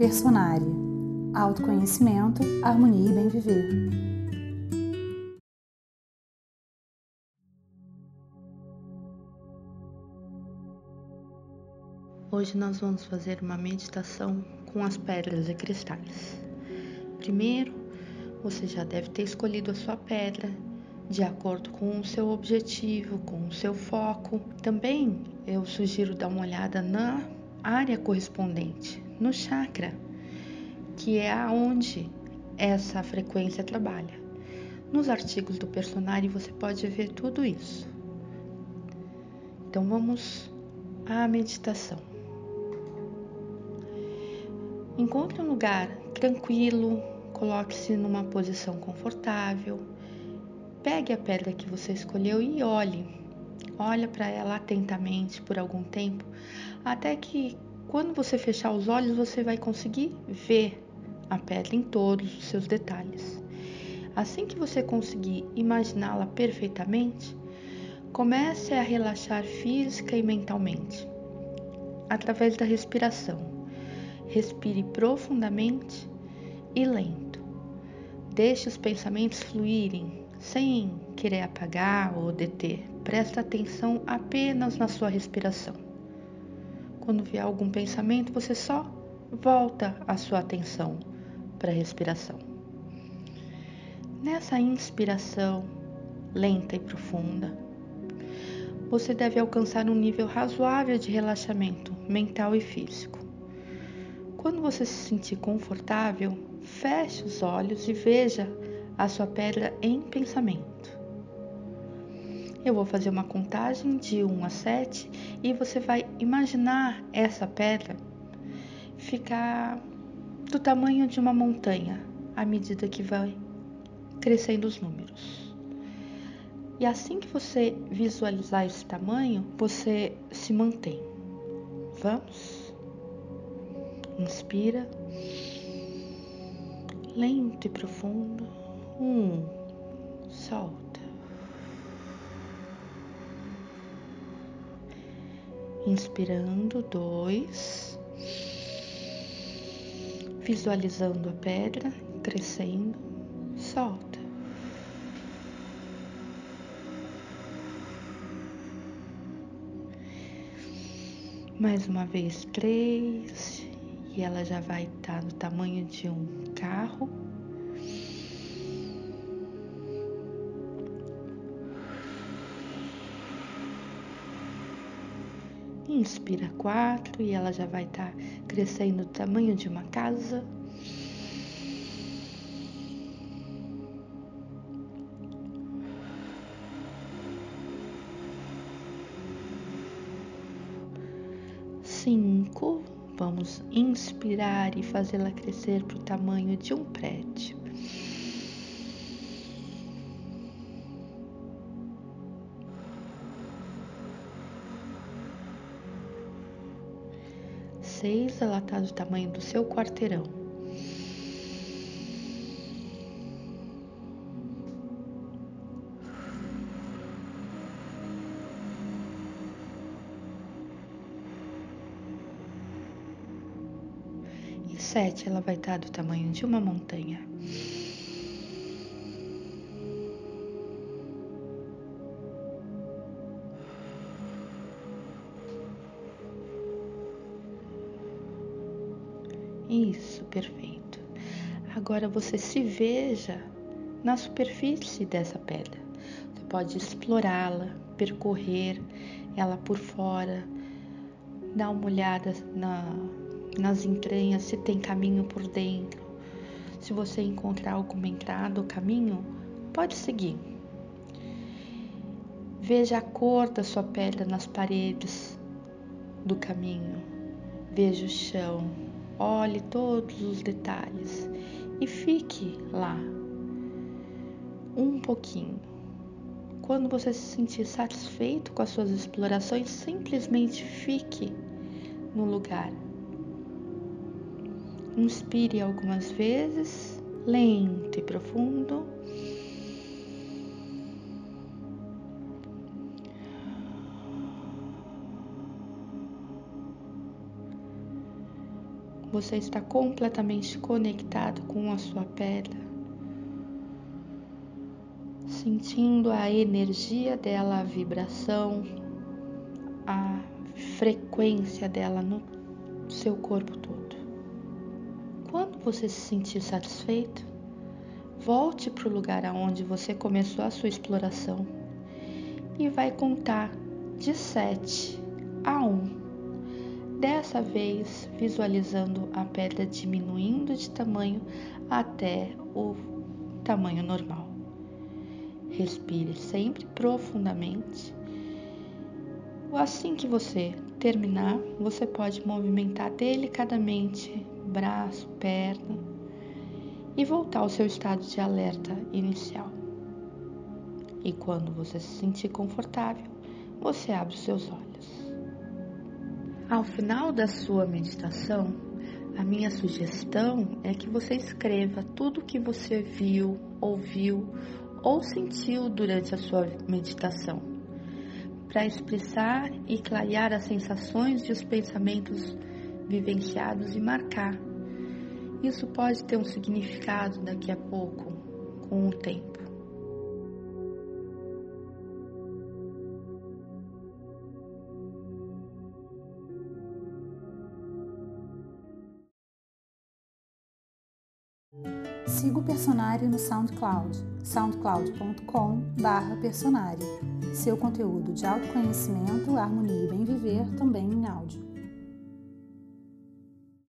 Personária. Autoconhecimento, harmonia e bem viver. Hoje nós vamos fazer uma meditação com as pedras e cristais. Primeiro, você já deve ter escolhido a sua pedra de acordo com o seu objetivo, com o seu foco. Também eu sugiro dar uma olhada na área correspondente, no chakra, que é aonde essa frequência trabalha. Nos artigos do personagem você pode ver tudo isso. Então vamos à meditação. Encontre um lugar tranquilo, coloque-se numa posição confortável Pegue a pedra que você escolheu e olhe. Olha para ela atentamente por algum tempo, até que quando você fechar os olhos, você vai conseguir ver a pedra em todos os seus detalhes. Assim que você conseguir imaginá-la perfeitamente, comece a relaxar física e mentalmente através da respiração. Respire profundamente e lento. Deixe os pensamentos fluírem sem querer apagar ou deter. Presta atenção apenas na sua respiração. Quando vier algum pensamento, você só volta a sua atenção para a respiração. Nessa inspiração lenta e profunda, você deve alcançar um nível razoável de relaxamento mental e físico. Quando você se sentir confortável, feche os olhos e veja a sua pedra em pensamento. Eu vou fazer uma contagem de 1 a 7 e você vai imaginar essa pedra ficar do tamanho de uma montanha à medida que vai crescendo os números. E assim que você visualizar esse tamanho, você se mantém. Vamos? Inspira. Lento e profundo. Um, solta. Inspirando, dois. Visualizando a pedra crescendo, solta. Mais uma vez, três. E ela já vai estar no tamanho de um carro. Inspira quatro e ela já vai estar tá crescendo do tamanho de uma casa. Cinco. Vamos inspirar e fazê-la crescer para o tamanho de um prédio. Seis, ela está do tamanho do seu quarteirão. E sete, ela vai estar tá do tamanho de uma montanha. Isso, perfeito. Agora você se veja na superfície dessa pedra. Você pode explorá-la, percorrer ela por fora, dar uma olhada na, nas entranhas se tem caminho por dentro. Se você encontrar alguma entrada ou caminho, pode seguir. Veja a cor da sua pedra nas paredes do caminho. Veja o chão, olhe todos os detalhes e fique lá um pouquinho. Quando você se sentir satisfeito com as suas explorações, simplesmente fique no lugar. Inspire algumas vezes, lento e profundo. Você está completamente conectado com a sua pedra, sentindo a energia dela, a vibração, a frequência dela no seu corpo todo. Quando você se sentir satisfeito, volte para o lugar aonde você começou a sua exploração e vai contar de 7 a 1 dessa vez visualizando a pedra diminuindo de tamanho até o tamanho normal. Respire sempre profundamente. Assim que você terminar, você pode movimentar delicadamente braço, perna e voltar ao seu estado de alerta inicial. E quando você se sentir confortável, você abre os seus olhos. Ao final da sua meditação, a minha sugestão é que você escreva tudo o que você viu, ouviu ou sentiu durante a sua meditação, para expressar e clarear as sensações e os pensamentos vivenciados e marcar. Isso pode ter um significado daqui a pouco, com o tempo. Siga o Personário no SoundCloud, soundcloud.com/personário. Seu conteúdo de autoconhecimento, harmonia e bem viver também em áudio.